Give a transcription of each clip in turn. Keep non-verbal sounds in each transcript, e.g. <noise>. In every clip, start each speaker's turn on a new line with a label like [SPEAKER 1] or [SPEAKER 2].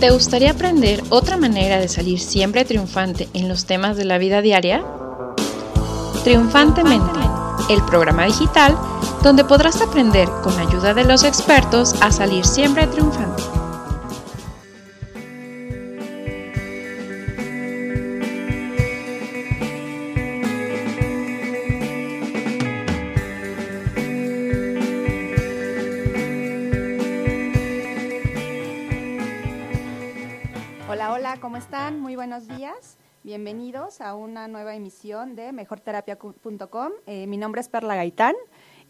[SPEAKER 1] ¿Te gustaría aprender otra manera de salir siempre triunfante en los temas de la vida diaria? Triunfantemente, el programa digital donde podrás aprender con ayuda de los expertos a salir siempre triunfante.
[SPEAKER 2] Bienvenidos a una nueva emisión de mejorterapia.com. Eh, mi nombre es Perla Gaitán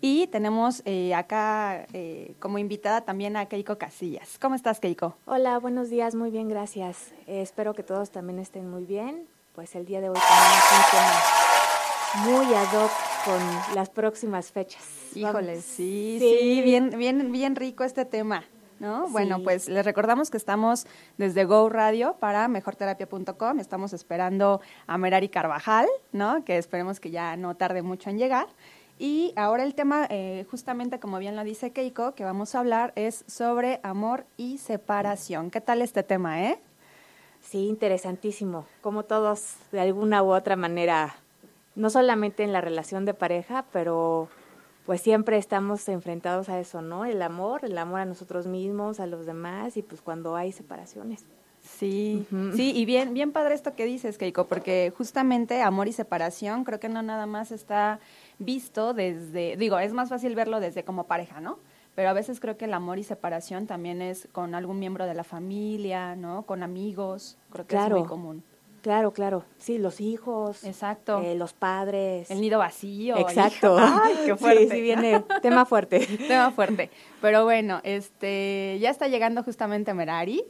[SPEAKER 2] y tenemos eh, acá eh, como invitada también a Keiko Casillas. ¿Cómo estás, Keiko?
[SPEAKER 3] Hola, buenos días, muy bien, gracias. espero que todos también estén muy bien. Pues el día de hoy tenemos un tema muy ad hoc con las próximas fechas.
[SPEAKER 2] Híjole, sí, sí, bien, bien, bien rico este tema. ¿No? Bueno, pues les recordamos que estamos desde Go Radio para mejorterapia.com. Estamos esperando a Merari Carvajal, ¿no? Que esperemos que ya no tarde mucho en llegar. Y ahora el tema, eh, justamente como bien lo dice Keiko, que vamos a hablar es sobre amor y separación. ¿Qué tal este tema, eh?
[SPEAKER 3] Sí, interesantísimo. Como todos, de alguna u otra manera, no solamente en la relación de pareja, pero pues siempre estamos enfrentados a eso, ¿no? El amor, el amor a nosotros mismos, a los demás y pues cuando hay separaciones.
[SPEAKER 2] Sí, sí, y bien, bien padre esto que dices, Keiko, porque justamente amor y separación creo que no nada más está visto desde, digo, es más fácil verlo desde como pareja, ¿no? Pero a veces creo que el amor y separación también es con algún miembro de la familia, ¿no? Con amigos, creo que es muy común.
[SPEAKER 3] Claro, claro. Sí, los hijos.
[SPEAKER 2] Exacto.
[SPEAKER 3] Eh, los padres.
[SPEAKER 2] El nido vacío.
[SPEAKER 3] Exacto. <laughs>
[SPEAKER 2] Ay, qué fuerte.
[SPEAKER 3] Sí, sí viene tema fuerte. <laughs>
[SPEAKER 2] tema fuerte. Pero bueno, este, ya está llegando justamente Merari.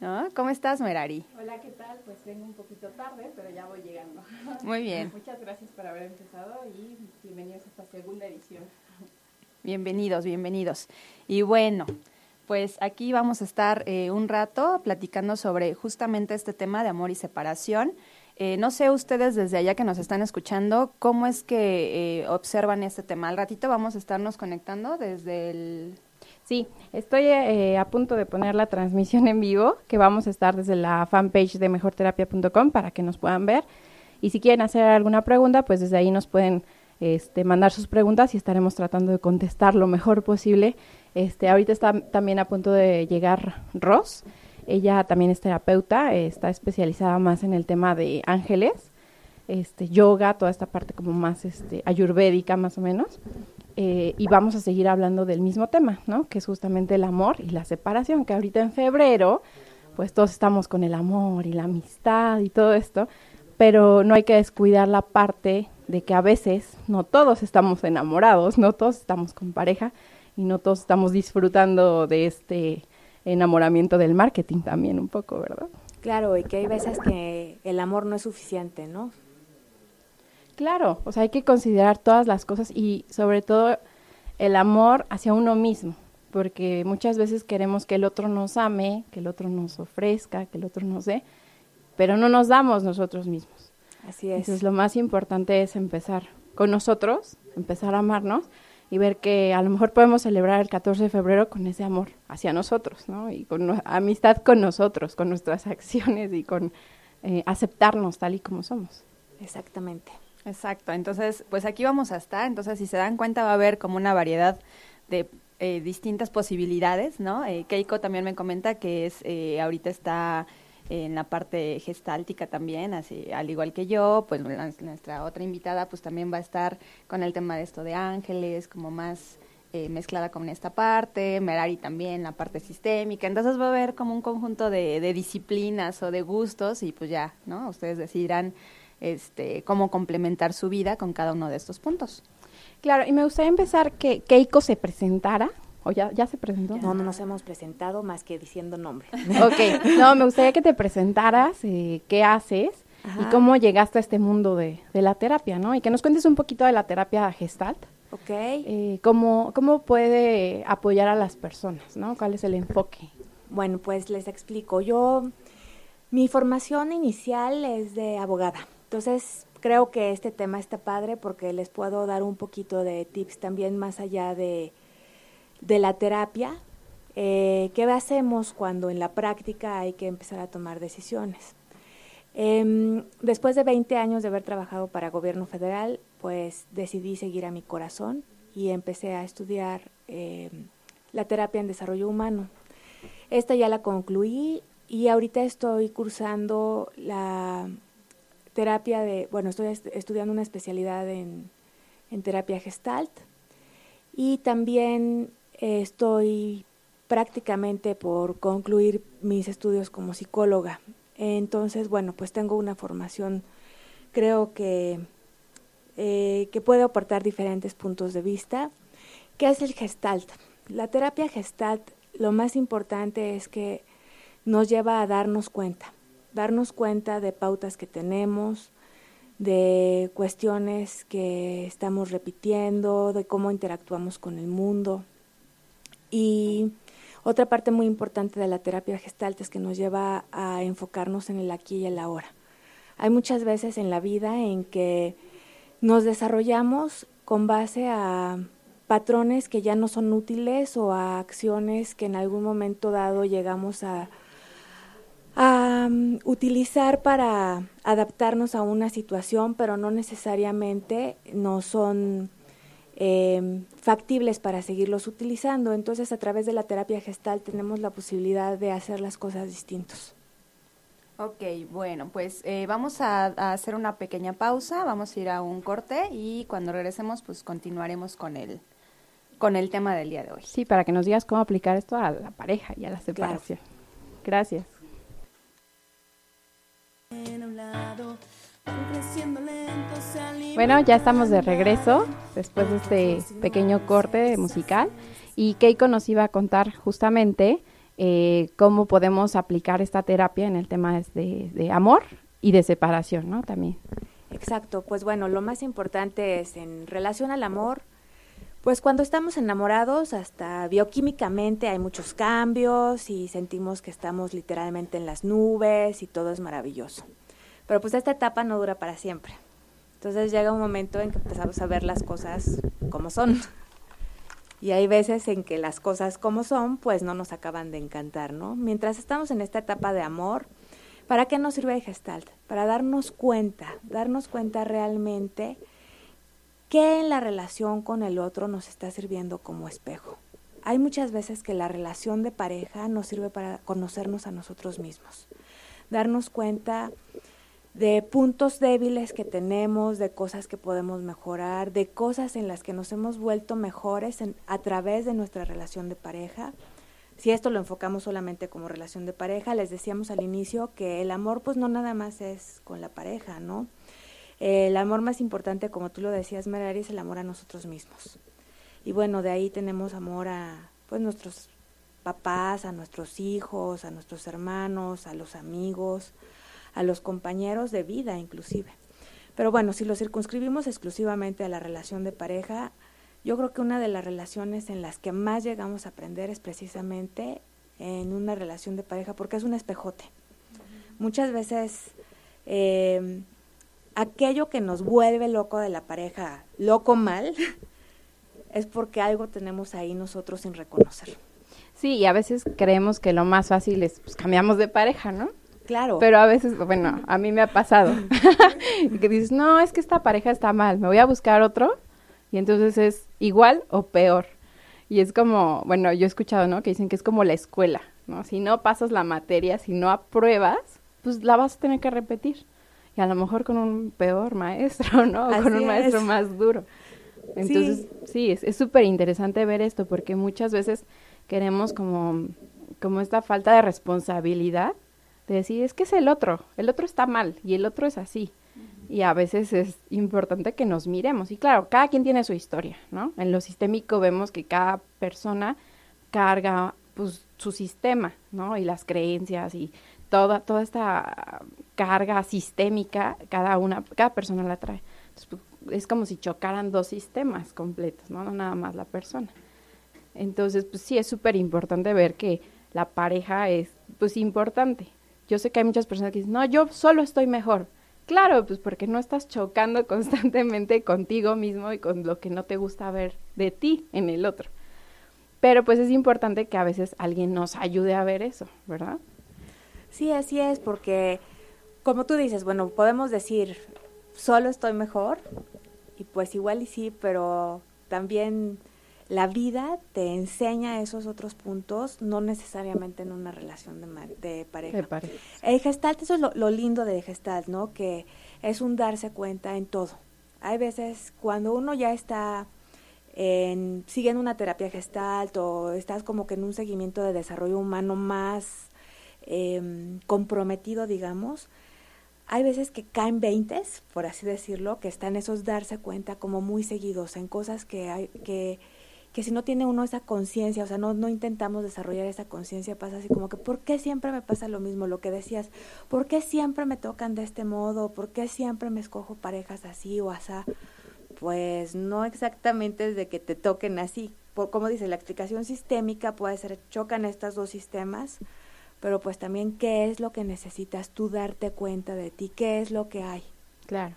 [SPEAKER 2] ¿No? ¿Cómo estás, Merari?
[SPEAKER 4] Hola, ¿qué tal? Pues vengo un poquito tarde, pero ya voy llegando. <laughs>
[SPEAKER 2] Muy bien.
[SPEAKER 4] Muchas gracias por haber empezado y bienvenidos a esta segunda edición.
[SPEAKER 2] Bienvenidos, bienvenidos. Y bueno, pues aquí vamos a estar eh, un rato platicando sobre justamente este tema de amor y separación. Eh, no sé ustedes desde allá que nos están escuchando, ¿cómo es que eh, observan este tema? Al ratito vamos a estarnos conectando desde el...
[SPEAKER 5] Sí, estoy a punto de poner la transmisión en vivo, que vamos a estar desde la fanpage de mejorterapia.com para que nos puedan ver. Y si quieren hacer alguna pregunta, pues desde ahí nos pueden este, mandar sus preguntas y estaremos tratando de contestar lo mejor posible este, ahorita está también a punto de llegar Ross. Ella también es terapeuta, está especializada más en el tema de ángeles, este, yoga, toda esta parte como más este, ayurvédica más o menos. Eh, y vamos a seguir hablando del mismo tema, ¿no? Que es justamente el amor y la separación, que ahorita en febrero, pues todos estamos con el amor y la amistad y todo esto, pero no hay que descuidar la parte de que a veces no todos estamos enamorados, no todos estamos con pareja, y no todos estamos disfrutando de este enamoramiento del marketing también un poco, ¿verdad?
[SPEAKER 3] Claro, y que hay veces que el amor no es suficiente, ¿no?
[SPEAKER 5] Claro, o sea, hay que considerar todas las cosas y sobre todo el amor hacia uno mismo, porque muchas veces queremos que el otro nos ame, que el otro nos ofrezca, que el otro nos dé, pero no nos damos nosotros mismos.
[SPEAKER 3] Así es.
[SPEAKER 5] Entonces lo más importante es empezar con nosotros, empezar a amarnos y ver que a lo mejor podemos celebrar el 14 de febrero con ese amor hacia nosotros, ¿no? Y con amistad con nosotros, con nuestras <laughs> acciones y con eh, aceptarnos tal y como somos.
[SPEAKER 3] Exactamente.
[SPEAKER 2] Exacto. Entonces, pues aquí vamos a estar. Entonces, si se dan cuenta, va a haber como una variedad de eh, distintas posibilidades, ¿no? Eh, Keiko también me comenta que es ahorita está en la parte gestáltica también, así al igual que yo, pues nuestra otra invitada pues también va a estar con el tema de esto de ángeles, como más eh, mezclada con esta parte, Merari también la parte sistémica, entonces va a haber como un conjunto de, disciplinas o de gustos y pues ya, ¿no? Ustedes decidirán este, cómo complementar su vida con cada uno de estos puntos.
[SPEAKER 5] Claro, y me gustaría empezar que Keiko se presentara ¿O ya, ya se presentó?
[SPEAKER 3] No, no nos hemos presentado más que diciendo nombre. <laughs>
[SPEAKER 5] ok, no, me gustaría que te presentaras, eh, qué haces y cómo llegaste a este mundo de, la terapia, ¿no? Y que nos cuentes un poquito de la terapia gestalt.
[SPEAKER 3] Ok.
[SPEAKER 5] Eh, cómo, ¿Cómo puede apoyar a las personas, ¿no? ¿Cuál es el enfoque?
[SPEAKER 3] Bueno, pues les explico. Yo, mi formación inicial es de abogada. Entonces, creo que este tema está padre porque les puedo dar un poquito de tips también más allá de de la terapia, eh, ¿qué hacemos cuando en la práctica hay que empezar a tomar decisiones? Em, después de 20 años de haber trabajado para gobierno federal, pues decidí seguir a mi corazón y empecé a estudiar em, la terapia en desarrollo humano. Esta ya la concluí y ahorita estoy cursando la terapia de, bueno, estoy estudiando una especialidad en, en terapia gestalt y también estoy prácticamente por concluir mis estudios como psicóloga. Entonces, bueno, pues tengo una formación, creo que, eh, que puede aportar diferentes puntos de vista. ¿Qué es el gestalt? La terapia gestalt, lo más importante es que nos lleva a darnos cuenta, darnos cuenta de pautas que tenemos, de cuestiones que estamos repitiendo, de cómo interactuamos con el mundo. Y otra parte muy importante de la terapia gestalt es que nos lleva a enfocarnos en el aquí y el ahora. Hay muchas veces en la vida en que nos desarrollamos con base a patrones que ya no son útiles o a acciones que en algún momento dado llegamos a, um, utilizar para adaptarnos a una situación, pero no necesariamente no son eh, factibles para seguirlos utilizando. Entonces, a través de la terapia gestal tenemos la posibilidad de hacer las cosas distintos.
[SPEAKER 6] Ok, bueno, pues eh, vamos a, hacer una pequeña pausa, vamos a ir a un corte y cuando regresemos, pues continuaremos con el, con el tema del día de hoy.
[SPEAKER 5] Sí, para que nos digas cómo aplicar esto a la pareja y a la separación. Gracias. Bueno, ya estamos de regreso después de este pequeño corte musical y Keiko nos iba a contar justamente eh, cómo podemos aplicar esta terapia en el tema de, de amor y de separación, ¿no? También.
[SPEAKER 3] Exacto, pues bueno, lo más importante es en relación al amor, pues cuando estamos enamorados, hasta bioquímicamente hay muchos cambios y sentimos que estamos literalmente en las nubes y todo es maravilloso. Pero pues esta etapa no dura para siempre. Entonces llega un momento en que empezamos a ver las cosas como son. <laughs> Y hay veces en que las cosas como son, pues no nos acaban de encantar, ¿no? Mientras estamos en esta etapa de amor, ¿para qué nos sirve el Gestalt? Para darnos cuenta, darnos cuenta realmente qué en la relación con el otro nos está sirviendo como espejo. Hay muchas veces que la relación de pareja nos sirve para conocernos a nosotros mismos, darnos cuenta de puntos débiles que tenemos, de cosas que podemos mejorar, de cosas en las que nos hemos vuelto mejores a través de nuestra relación de pareja. Si esto lo enfocamos solamente como relación de pareja, les decíamos al inicio que el amor pues no nada más es con la pareja, ¿no? el amor más importante, como tú lo decías, Merari, es el amor a nosotros mismos. Y bueno, de ahí tenemos amor a pues nuestros papás, a nuestros hijos, a nuestros hermanos, a los amigos, a los compañeros de vida inclusive. Pero bueno, si lo circunscribimos exclusivamente a la relación de pareja, yo creo que una de las relaciones en las que más llegamos a aprender es precisamente en una relación de pareja, porque es un espejote. Muchas veces eh, aquello que nos vuelve loco de la pareja, loco mal, <laughs> es porque algo tenemos ahí nosotros sin reconocer.
[SPEAKER 5] Sí, y a veces creemos que lo más fácil es, pues cambiamos de pareja, ¿no?
[SPEAKER 3] Claro.
[SPEAKER 5] Pero a veces, bueno, a mí me ha pasado. <laughs> <laughs> que dices, no, es que esta pareja está mal, me voy a buscar otro. Y entonces es igual o peor. Y es como, bueno, yo he escuchado, ¿no? Que dicen que es como la escuela, ¿no? Si no pasas la materia, si no apruebas, pues la vas a tener que repetir. Y a lo mejor con un peor maestro, <laughs> ¿no? O con un maestro más duro. Entonces, sí, es súper interesante ver esto porque muchas veces queremos como, como esta falta de responsabilidad de decir, es que es el otro, el otro está mal y el otro es así. Y a veces es importante que nos miremos. Y claro, cada quien tiene su historia, ¿no? En lo sistémico vemos que cada persona carga pues su sistema, ¿no? Y las creencias y toda, toda esta carga sistémica, cada una, cada persona la trae. Pues, es como si chocaran dos sistemas completos, ¿no? No nada más la persona. Entonces, pues sí, es súper importante ver que la pareja es, pues, importante. Yo sé que hay muchas personas que dicen, no, yo solo estoy mejor. Claro, pues porque no estás chocando <laughs> constantemente contigo mismo y con lo que no te gusta ver de ti en el otro. pero pues es importante que a veces alguien nos ayude a ver eso, ¿verdad?
[SPEAKER 3] Sí, así es, porque como tú dices, bueno, podemos decir, solo estoy mejor, y pues igual y sí, pero también la vida te enseña esos otros puntos, no necesariamente en una relación de, de pareja. El gestalt, eso es lo, lindo de gestalt, ¿no? Que es un darse cuenta en todo. Hay veces cuando uno ya está en, siguiendo una terapia gestalt o estás como que en un seguimiento de desarrollo humano más em, comprometido, digamos, hay veces que caen veintes, por así decirlo, que están esos darse cuenta como muy seguidos en cosas que hay que que si no tiene uno esa conciencia, o sea, no, no intentamos desarrollar esa conciencia, pasa así como que, ¿por qué siempre me pasa lo mismo? Lo que decías, ¿por qué siempre me tocan de este modo? ¿Por qué siempre me escojo parejas así o así? Pues no exactamente es de que te toquen así. Por, como dice, la explicación sistémica puede ser, chocan estos dos sistemas, pero pues también qué es lo que necesitas tú darte cuenta de ti, qué es lo que hay.
[SPEAKER 5] Claro.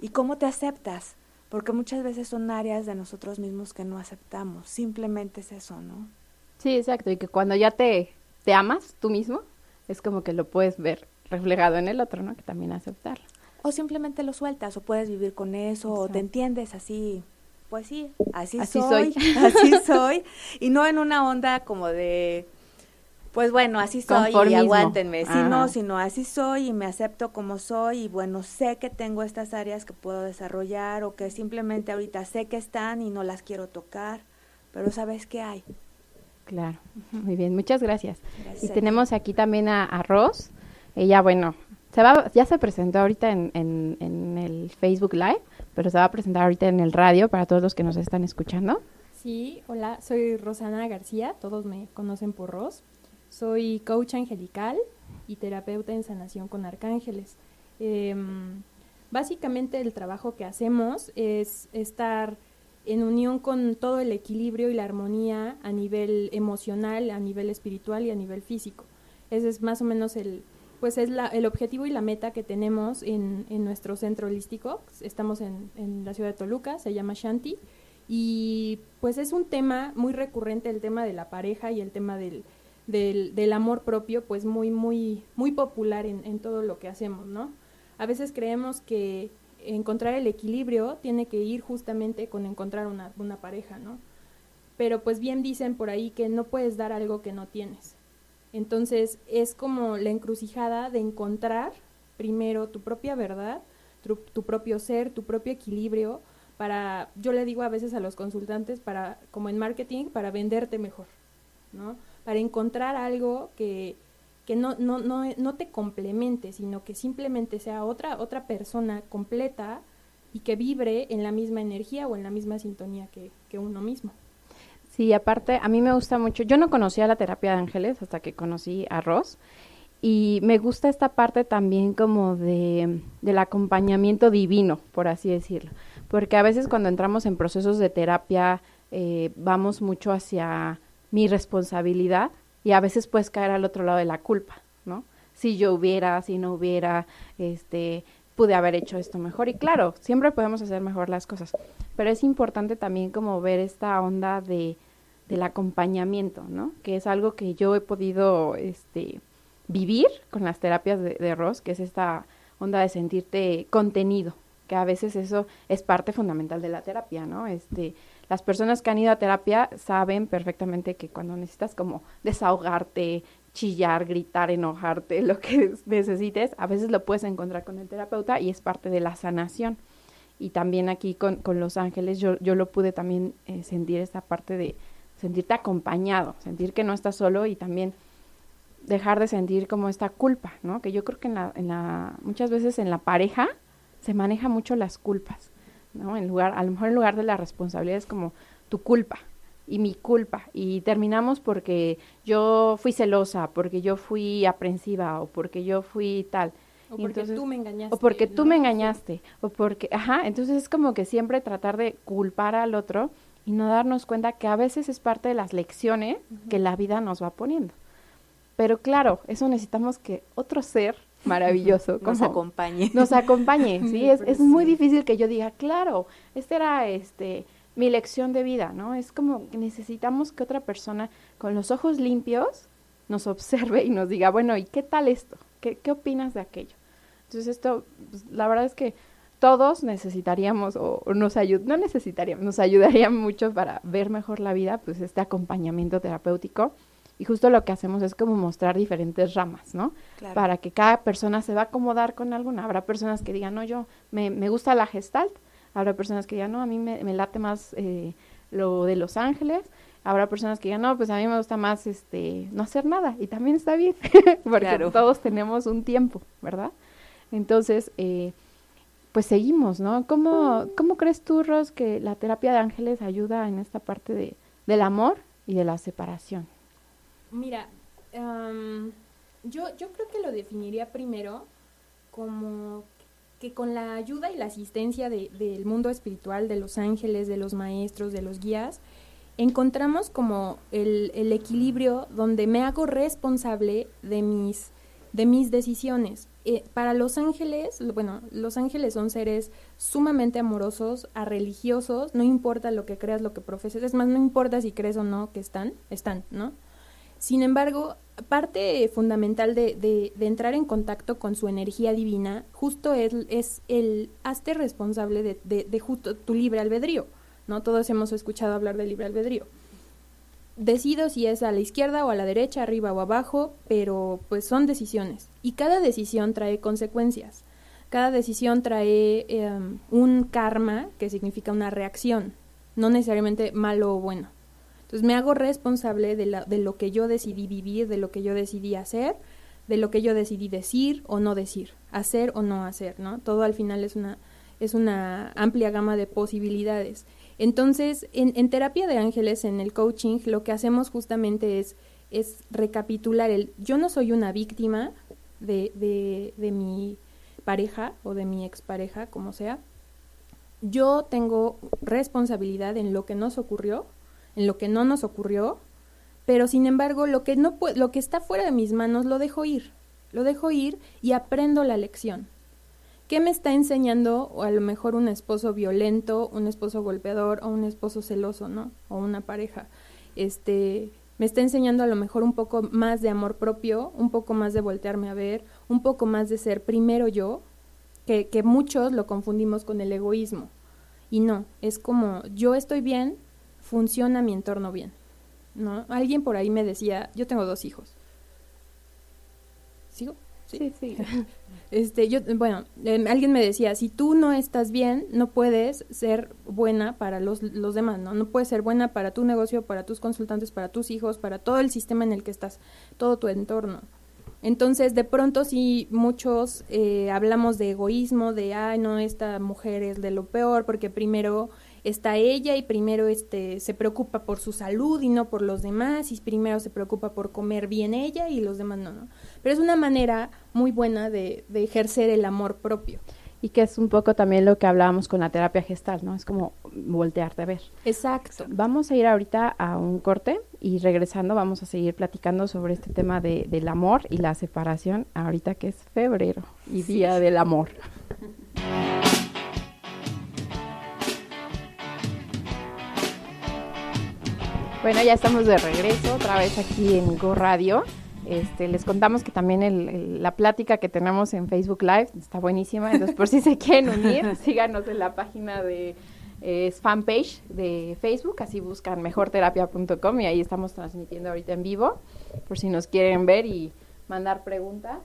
[SPEAKER 3] Y cómo te aceptas porque muchas veces son áreas de nosotros mismos que no aceptamos, simplemente es eso, ¿no?
[SPEAKER 5] Sí, exacto, y que cuando ya te, te amas tú mismo, es como que lo puedes ver reflejado en el otro, ¿no? Que también aceptarlo.
[SPEAKER 3] O simplemente lo sueltas, o puedes vivir con eso, o te entiendes así, pues sí, así, así soy, <laughs> así soy, y no en una onda como de pues bueno, así soy y aguántenme. Si no, sino así soy y me acepto como soy y bueno, sé que tengo estas áreas que puedo desarrollar o que simplemente ahorita sé que están y no las quiero tocar, pero sabes que hay.
[SPEAKER 5] Claro, <laughs> muy bien, muchas gracias. Y tenemos aquí también a, a Ros. Ella, bueno, se va, ya se presentó ahorita en, en, en el Facebook Live, pero se va a presentar ahorita en el radio para todos los que nos están escuchando.
[SPEAKER 7] Sí, hola, soy Rosana García, todos me conocen por Ros. Soy coach angelical y terapeuta en sanación con arcángeles. Em, básicamente el trabajo que hacemos es estar en unión con todo el equilibrio y la armonía a nivel emocional, a nivel espiritual y a nivel físico. Ese es más o menos el, pues es la, el objetivo y la meta que tenemos en, nuestro centro holístico. Estamos en, en, la ciudad de Toluca, se llama Shanti, y pues es un tema muy recurrente, el tema de la pareja y el tema del, del, amor propio, pues muy, muy, muy popular en, en todo lo que hacemos, ¿no? A veces creemos que encontrar el equilibrio tiene que ir justamente con encontrar una, una pareja, ¿no? Pero pues bien dicen por ahí que no puedes dar algo que no tienes. Entonces es como la encrucijada de encontrar primero tu propia verdad, tu, tu, propio ser, tu propio equilibrio, para, yo le digo a veces a los consultantes, para, como en marketing, para venderte mejor, ¿no? Para encontrar algo que, que no, no, no, no te complemente, sino que simplemente sea otra, otra persona completa y que vibre en la misma energía o en la misma sintonía que, que uno mismo.
[SPEAKER 5] Sí, aparte, a mí me gusta mucho, yo no conocía la terapia de ángeles hasta que conocí a Ross, y me gusta esta parte también como de, del acompañamiento divino, por así decirlo, porque a veces cuando entramos en procesos de terapia eh, vamos mucho hacia mi responsabilidad y a veces puedes caer al otro lado de la culpa, ¿no? Si yo hubiera, si no hubiera, este, pude haber hecho esto mejor. Y claro, siempre podemos hacer mejor las cosas, pero es importante también como ver esta onda de del acompañamiento, ¿no? Que es algo que yo he podido, este, vivir con las terapias de, de Ross, que es esta onda de sentirte contenido, que a veces eso es parte fundamental de la terapia, ¿no? Este, las personas que han ido a terapia saben perfectamente que cuando necesitas como desahogarte, chillar, gritar, enojarte, <laughs> lo que necesites, a veces lo puedes encontrar con el terapeuta y es parte de la sanación. Y también aquí con, con Los Ángeles yo, yo lo pude también eh, sentir esa parte de sentirte acompañado, sentir que no estás solo y también dejar de sentir como esta culpa, ¿no? Que yo creo que en la, en la, muchas veces en la pareja se maneja mucho las culpas. ¿No? En lugar, a lo mejor en lugar de la responsabilidad es como tu culpa y mi culpa y terminamos porque yo fui celosa, porque yo fui aprensiva o porque yo fui tal.
[SPEAKER 7] O porque tú me engañaste.
[SPEAKER 5] O porque tú me engañaste. O porque, ajá, entonces es como que siempre tratar de culpar al otro y no darnos cuenta que a veces es parte de las lecciones que la vida nos va poniendo. Pero claro, eso necesitamos que otro ser maravilloso.
[SPEAKER 3] nos acompañe.
[SPEAKER 5] Nos acompañe, <laughs> sí. es, es muy difícil que yo diga, claro, este era este mi lección de vida, ¿no? Es como que necesitamos que otra persona con los ojos limpios nos observe y nos diga, bueno, ¿y qué tal esto? ¿Qué, qué opinas de aquello? Entonces esto, pues, la verdad es que todos necesitaríamos o, nos ayud no necesitaríamos, nos ayudaría mucho para ver mejor la vida, pues este acompañamiento terapéutico. Y justo lo que hacemos es como mostrar diferentes ramas, ¿no? Para que cada persona se va a acomodar con alguna. Habrá personas que digan, no, yo me, me gusta la gestalt. Habrá personas que digan, no, a mí me, me late más eh, lo de Los Ángeles. Habrá personas que digan, no, pues a mí me gusta más este no hacer nada. Y también está bien, <laughs> porque todos tenemos un tiempo, ¿verdad? Entonces, eh, pues seguimos, ¿no? ¿Cómo, ¿Cómo crees tú, Ros, que la terapia de ángeles ayuda en esta parte de, del amor y de la separación?
[SPEAKER 7] Mira, yo, yo creo que lo definiría primero como que con la ayuda y la asistencia de, del mundo espiritual, de los ángeles, de los maestros, de los guías, encontramos como el, el equilibrio donde me hago responsable de mis, de mis decisiones. Eh, para los ángeles, bueno, los ángeles son seres sumamente amorosos, a religiosos, no importa lo que creas, lo que profeses, es más, no importa si crees o no que están, están, ¿no? Sin embargo, parte fundamental de, entrar en contacto con su energía divina, justo es, es el hazte responsable de justo tu libre albedrío, ¿no? Todos hemos escuchado hablar de libre albedrío decido si es a la izquierda o a la derecha, arriba o abajo, pero pues son decisiones. Y cada decisión trae consecuencias. Cada decisión trae em, un karma, que significa una reacción, no necesariamente malo o bueno. Entonces me hago responsable de, la, de lo que yo decidí vivir, de lo que yo decidí hacer, de lo que yo decidí decir o no decir, hacer o no hacer, ¿no? Todo al final es una, es una amplia gama de posibilidades. Entonces, en, terapia de ángeles, en el coaching, lo que hacemos justamente es, es recapitular el, yo no soy una víctima de, de, de mi pareja o de mi expareja, como sea. Yo tengo responsabilidad en lo que nos ocurrió, en lo que no nos ocurrió, pero sin embargo lo que no lo que está fuera de mis manos lo dejo ir, lo dejo ir y aprendo la lección. ¿Qué me está enseñando o a lo mejor un esposo violento, un esposo golpeador o un esposo celoso, ¿no? O una pareja. Este, me está enseñando a lo mejor un poco más de amor propio, un poco más de voltearme a ver, un poco más de ser primero yo, que, que muchos lo confundimos con el egoísmo. Y no, es como yo estoy bien, funciona mi entorno bien. ¿No? Alguien por ahí me decía, yo tengo dos hijos. ¿Sigo?
[SPEAKER 5] Sí, sí. <laughs>
[SPEAKER 7] Este, yo, bueno, em, alguien me decía, si tú no estás bien, no puedes ser buena para los, los demás, ¿no? No puedes ser buena para tu negocio, para tus consultantes, para tus hijos, para todo el sistema en el que estás, todo tu entorno. Entonces, de pronto, si muchos eh, hablamos de egoísmo, de, ay, no, esta mujer es de lo peor, porque primero está ella y primero este se preocupa por su salud y no por los demás y primero se preocupa por comer bien ella y los demás no, no. Pero es una manera muy buena de, de ejercer el amor propio.
[SPEAKER 5] Y que es un poco también lo que hablábamos con la terapia gestal, ¿no? Es como voltearte a ver.
[SPEAKER 7] Exacto.
[SPEAKER 5] Vamos a ir ahorita a un corte y regresando vamos a seguir platicando sobre este tema de, del amor y la separación, ahorita que es febrero y Día del Amor. <laughs> Bueno, ya estamos de regreso otra vez aquí en Go Radio. Este, les contamos que también la plática que tenemos en Facebook Live está buenísima, entonces por si se quieren unir, <laughs> síganos en la página de eh, fanpage de Facebook, así buscan mejorterapia.com y ahí estamos transmitiendo ahorita en vivo, por si nos quieren ver y mandar preguntas.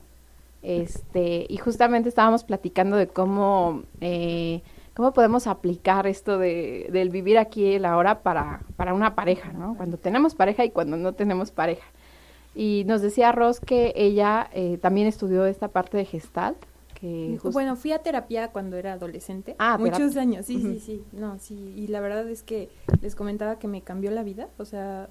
[SPEAKER 5] Este, y justamente estábamos platicando de cómo eh, ¿Cómo podemos aplicar esto de, del vivir aquí y ahora para, para una pareja, ¿no? Cuando tenemos pareja y cuando no tenemos pareja. Y nos decía Ross que ella eh, también estudió esta parte de Gestalt. Que
[SPEAKER 7] Bueno, fui a terapia cuando era adolescente.
[SPEAKER 5] Ah,
[SPEAKER 7] muchos años, sí, sí, sí. No, sí. Y la verdad es que les comentaba que me cambió la vida. O sea,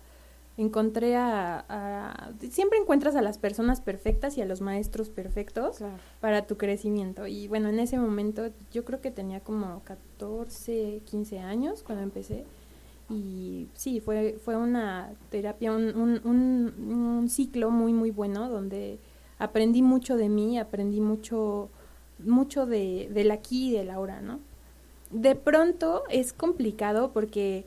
[SPEAKER 7] encontré a, siempre encuentras a las personas perfectas y a los maestros perfectos para tu crecimiento. Y bueno en ese momento yo creo que tenía como 14 15 años cuando empecé. Y sí fue fue una terapia un, un, un, ciclo muy muy bueno donde aprendí mucho de mí aprendí mucho mucho de del aquí y del ahora no de pronto es complicado porque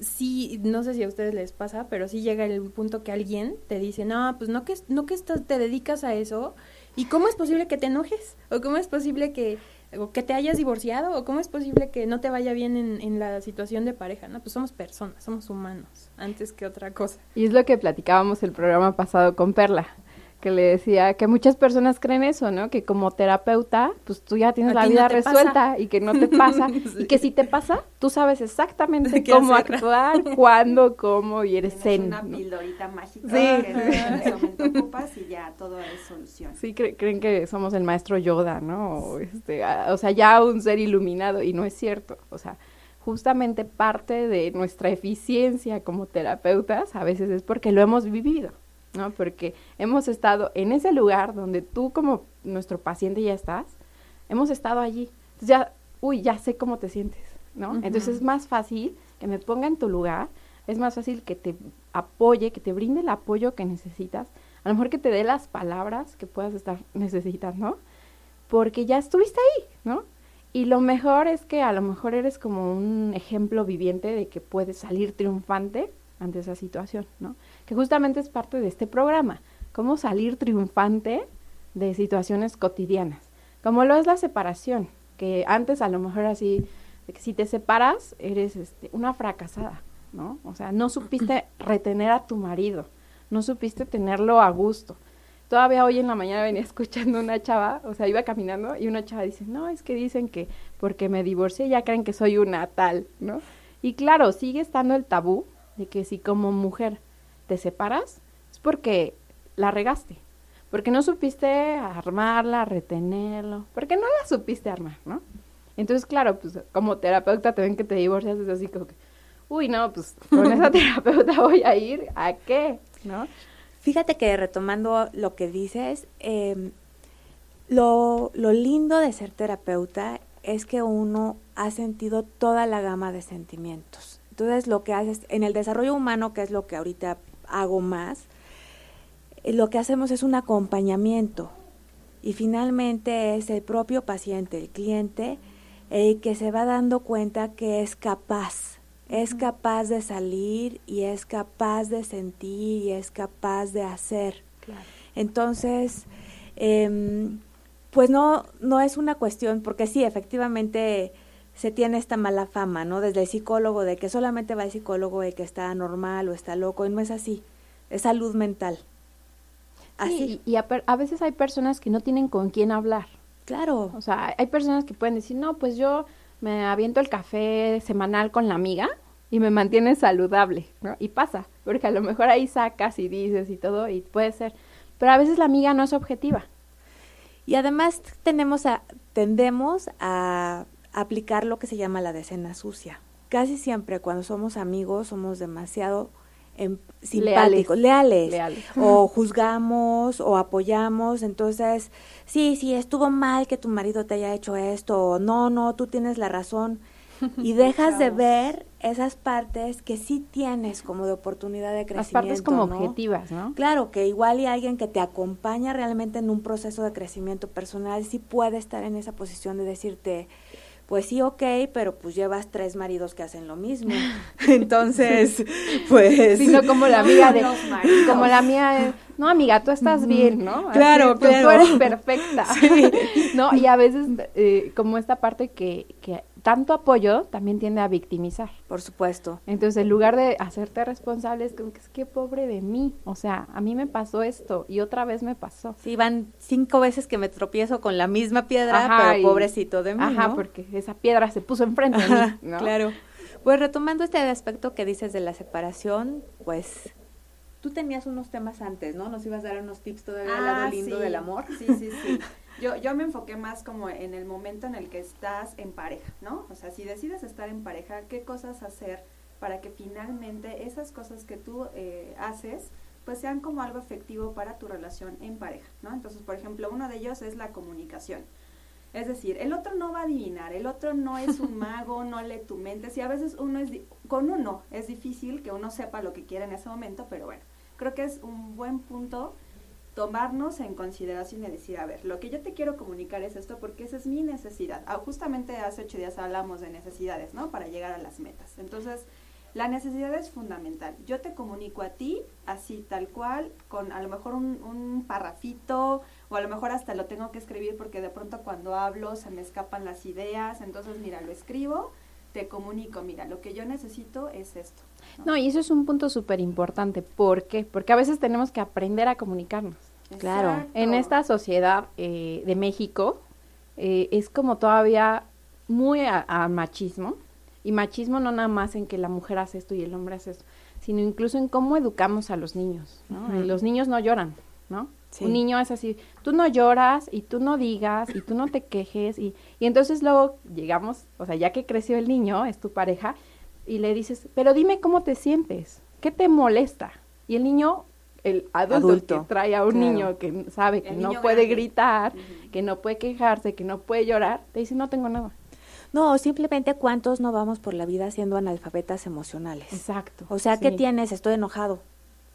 [SPEAKER 7] sí, no sé si a ustedes les pasa, pero sí llega el punto que alguien te dice, no, pues no que, no que te dedicas a eso, ¿y cómo es posible que te enojes? ¿O cómo es posible que, o que te hayas divorciado? ¿O cómo es posible que no te vaya bien en, en la situación de pareja? No, pues somos personas, somos humanos, antes que otra cosa.
[SPEAKER 5] Y es lo que platicábamos el programa pasado con Perla, que le decía que muchas personas creen eso, ¿no? Que como terapeuta, pues tú ya tienes
[SPEAKER 7] A
[SPEAKER 5] la
[SPEAKER 7] no
[SPEAKER 5] vida resuelta
[SPEAKER 7] pasa.
[SPEAKER 5] y que no te pasa. <laughs> Y que si te pasa, tú sabes exactamente
[SPEAKER 7] ¿Qué
[SPEAKER 5] cómo
[SPEAKER 7] hacer?
[SPEAKER 5] actuar, cuándo, cómo, y eres zen.
[SPEAKER 2] una
[SPEAKER 5] ¿no?
[SPEAKER 2] pildorita mágica
[SPEAKER 5] Sí.
[SPEAKER 2] que en ese momento ocupas y ya todo es solución.
[SPEAKER 5] Sí, cre- creen que somos el maestro Yoda, ¿no? O, este, a- o sea, ya un ser iluminado, y no es cierto. O sea, justamente parte de nuestra eficiencia como terapeutas a veces es porque lo hemos vivido, ¿no? Porque hemos estado en ese lugar donde tú como nuestro paciente ya estás, hemos estado allí. Entonces ya, uy, ya sé cómo te sientes, ¿no? Entonces es más fácil que me ponga en tu lugar, es más fácil que te apoye, que te brinde el apoyo que necesitas, a lo mejor que te dé las palabras que puedas estar <laughs> necesitando, porque ya estuviste ahí, ¿no? Y lo mejor es que a lo mejor eres como un ejemplo viviente de que puedes salir triunfante ante esa situación, ¿no? Que justamente es parte de este programa, cómo salir triunfante de situaciones cotidianas, como lo es la separación, que antes a lo mejor así, que si te separas eres este, una fracasada, ¿no? O sea, no supiste <clears throat> retener a tu marido, no supiste tenerlo a gusto. Todavía hoy en la mañana venía escuchando una chava, o sea, iba caminando y una chava dice, no, es que dicen que porque me divorcié ya creen que soy una tal, ¿no? Y claro, sigue estando el tabú de que si como mujer te separas, es porque la regaste, porque no supiste armarla, retenerlo, porque no la supiste armar, ¿no? Entonces, claro, pues como terapeuta te ven que te divorcias, es así como que, uy, no, pues con esa <laughs> terapeuta voy a ir, ¿a qué? ¿No?
[SPEAKER 3] Fíjate que retomando lo que dices, eh, lo, lo lindo de ser terapeuta es que uno ha sentido toda la gama de sentimientos. Entonces, lo que haces en el desarrollo humano, que es lo que ahorita hago más, eh, lo que hacemos es un acompañamiento. Y finalmente es el propio paciente, el cliente, el que se va dando cuenta que es capaz, es capaz de salir y es capaz de sentir y es capaz de hacer. Entonces, em, pues no, no es una cuestión, porque sí, efectivamente se tiene esta mala fama, ¿no? Desde el psicólogo, de que solamente va el psicólogo el que está normal o está loco, y no es así, es salud mental. Así,
[SPEAKER 5] Sí, y, a, a veces hay personas que no tienen con quién hablar.
[SPEAKER 3] claro.
[SPEAKER 5] O sea, hay personas que pueden decir, no, pues yo me aviento el café semanal con la amiga y me mantiene saludable, ¿no? Y pasa, porque a lo mejor ahí sacas y dices y todo, y puede ser. Pero a veces la amiga no es objetiva.
[SPEAKER 3] Y además tenemos a, tendemos a aplicar lo que se llama la decena sucia. Casi siempre cuando somos amigos somos demasiado em, simpáticos, leales,
[SPEAKER 5] Leales.
[SPEAKER 3] o juzgamos o apoyamos, entonces, sí, sí, estuvo mal que tu marido te haya hecho esto, o no, no, tú tienes la razón, y <laughs> dejas de ver esas partes que sí tienes como de oportunidad de crecimiento.
[SPEAKER 5] Las partes como
[SPEAKER 3] ¿no?
[SPEAKER 5] objetivas, ¿no?
[SPEAKER 3] Claro, que igual y alguien que te acompaña realmente en un proceso de crecimiento personal sí puede estar en esa posición de decirte, pues sí, ok, pero pues llevas tres maridos que hacen lo mismo. <laughs> Entonces, pues...
[SPEAKER 5] Sino como la <laughs> amiga de, <laughs> como la mía de, no amiga, tú estás bien, ¿no? Así,
[SPEAKER 3] Claro,
[SPEAKER 5] tú,
[SPEAKER 3] claro.
[SPEAKER 5] Tú eres perfecta, ¿no? Y a veces eh, como esta parte que, que tanto apoyo también tiende a victimizar.
[SPEAKER 3] Por supuesto.
[SPEAKER 5] Entonces, en lugar de hacerte responsable, es como que es que pobre de mí. O sea, a mí me pasó esto y otra vez me pasó.
[SPEAKER 3] Sí, van cinco veces que me tropiezo con la misma piedra,
[SPEAKER 5] Ajá,
[SPEAKER 3] pero
[SPEAKER 5] y-
[SPEAKER 3] pobrecito de mí,
[SPEAKER 5] Ajá,
[SPEAKER 3] ¿no?
[SPEAKER 5] porque esa piedra se puso enfrente de mí, ¿no?
[SPEAKER 3] Claro. Pues retomando este aspecto que dices de la separación, pues tú tenías unos temas antes, ¿no? Nos ibas a dar unos tips todavía del lado
[SPEAKER 2] Ah,
[SPEAKER 3] lindo
[SPEAKER 2] sí.
[SPEAKER 3] del amor.
[SPEAKER 2] Sí, sí, sí. <laughs> Yo, yo me enfoqué más como en el momento en el que estás en pareja, ¿no? O sea, si decides estar en pareja, ¿qué cosas hacer para que finalmente esas cosas que tú eh, haces, pues sean como algo efectivo para tu relación en pareja, ¿no? Entonces, por ejemplo, uno de ellos es la comunicación. Es decir, el otro no va a adivinar, el otro no es un <laughs> mago, no lee tu mente. Si a veces uno es, con uno es difícil que uno sepa lo que quiere en ese momento, pero bueno, creo que es un buen punto tomarnos en consideración y decir, a ver, lo que yo te quiero comunicar es esto porque esa es mi necesidad. Ah, justamente hace ocho días hablamos de necesidades, ¿no? Para llegar a las metas. Entonces, la necesidad es fundamental. Yo te comunico a ti así tal cual, con a lo mejor un, un parrafito o a lo mejor hasta lo tengo que escribir porque de pronto cuando hablo se me escapan las ideas. Entonces, mira, lo escribo, te comunico, mira, lo que yo necesito es esto.
[SPEAKER 5] No, y eso es un punto súper importante. ¿Por qué? Porque a veces tenemos que aprender a comunicarnos. Claro. En esta sociedad eh, de México eh, es como todavía muy a, a machismo. Y machismo no nada más en que la mujer hace esto y el hombre hace esto, sino incluso en cómo educamos a los niños. Los niños no lloran, ¿no?
[SPEAKER 3] Sí.
[SPEAKER 5] Un niño es así, tú no lloras y tú no digas y tú no te quejes y, y entonces luego llegamos, o sea, ya que creció el niño, es tu pareja, y le dices, pero dime cómo te sientes, ¿qué te molesta? Y el niño, el adulto,
[SPEAKER 3] Adulto,
[SPEAKER 5] que trae a un
[SPEAKER 3] claro.
[SPEAKER 5] niño que sabe que
[SPEAKER 2] El
[SPEAKER 5] no puede
[SPEAKER 2] grande.
[SPEAKER 5] gritar, que no puede quejarse, que no puede llorar, te dice, no tengo nada.
[SPEAKER 3] No, simplemente cuántos no vamos por la vida siendo analfabetas emocionales.
[SPEAKER 5] Exacto.
[SPEAKER 3] O sea, ¿qué
[SPEAKER 5] sí.
[SPEAKER 3] tienes? Estoy enojado.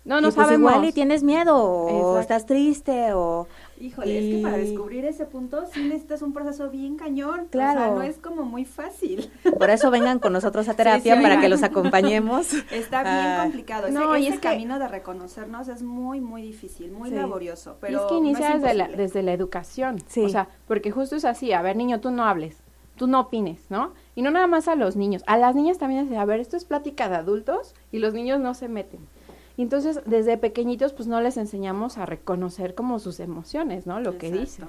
[SPEAKER 5] No, no
[SPEAKER 3] Y pues
[SPEAKER 5] sabemos.
[SPEAKER 3] igual y tienes miedo o
[SPEAKER 5] Exacto.
[SPEAKER 3] estás triste o
[SPEAKER 2] Híjole, es que para
[SPEAKER 3] Y-
[SPEAKER 2] descubrir ese punto sí necesitas un proceso bien cañón.
[SPEAKER 3] Claro.
[SPEAKER 2] O sea, no es como muy fácil.
[SPEAKER 3] por eso vengan con nosotros a terapia
[SPEAKER 2] sí,
[SPEAKER 3] para
[SPEAKER 2] vengan.
[SPEAKER 3] que los acompañemos. <laughs>
[SPEAKER 2] Está bien
[SPEAKER 3] Ah.
[SPEAKER 2] complicado. Ese,
[SPEAKER 5] No, y
[SPEAKER 2] ese
[SPEAKER 5] es que-
[SPEAKER 2] camino de reconocernos es muy, muy difícil, muy
[SPEAKER 3] Sí.
[SPEAKER 2] laborioso.
[SPEAKER 5] Y
[SPEAKER 2] Pero
[SPEAKER 5] es que
[SPEAKER 2] no
[SPEAKER 5] inicia desde, la, desde la educación.
[SPEAKER 3] Sí.
[SPEAKER 5] O sea, porque justo es así, a ver, niño, tú no hables, tú no opines, ¿no? Y no nada más a los niños, a las niñas también es de, a ver, esto es plática de adultos y los niños no se meten. Y entonces, desde pequeñitos, pues no les enseñamos a reconocer como sus emociones, ¿no? Lo que dices.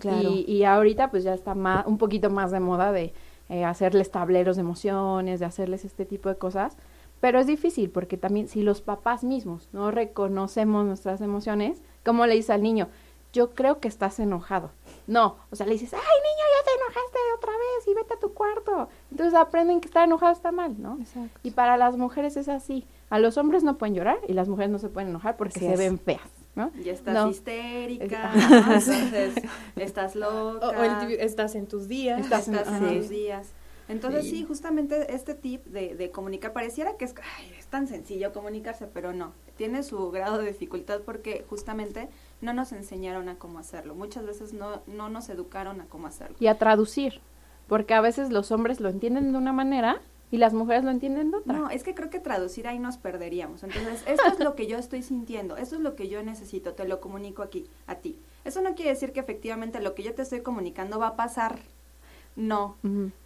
[SPEAKER 3] Claro.
[SPEAKER 5] Y, y ahorita, pues ya está más, un poquito más de moda de eh, hacerles tableros de emociones, de hacerles este tipo de cosas. Pero es difícil porque también si los papás mismos no reconocemos nuestras emociones, ¿cómo le dices al niño? Yo creo que estás enojado. No, o sea, le dices, ay niño, ya te enojaste otra vez y vete a tu cuarto. Entonces aprenden que estar enojado está mal, ¿no?
[SPEAKER 7] Exacto.
[SPEAKER 5] Y para las mujeres es así. A los hombres no pueden llorar y las mujeres no se pueden enojar porque
[SPEAKER 3] Así
[SPEAKER 5] se
[SPEAKER 3] es.
[SPEAKER 5] ven feas, ¿no?
[SPEAKER 2] Ya estás
[SPEAKER 5] No.
[SPEAKER 2] histérica,
[SPEAKER 5] Es-
[SPEAKER 2] ¿no? <laughs> entonces estás loca.
[SPEAKER 7] O, o el ti- estás en tus días.
[SPEAKER 5] Estás
[SPEAKER 2] estás
[SPEAKER 5] en-
[SPEAKER 2] tus días. Entonces
[SPEAKER 5] Sí.
[SPEAKER 2] sí. justamente este tip de, de comunicar, pareciera que es, ay, es tan sencillo comunicarse, pero no, tiene su grado de dificultad porque justamente no nos enseñaron a cómo hacerlo. Muchas veces no, no nos educaron a cómo hacerlo.
[SPEAKER 5] Y a traducir, porque a veces los hombres lo entienden de una manera y las mujeres lo entienden de otra.
[SPEAKER 2] No, es que creo que traducir ahí nos perderíamos. Entonces, esto es lo que yo estoy sintiendo, esto es lo que yo necesito, te lo comunico aquí, a ti. Eso no quiere decir que efectivamente lo que yo te estoy comunicando va a pasar. No,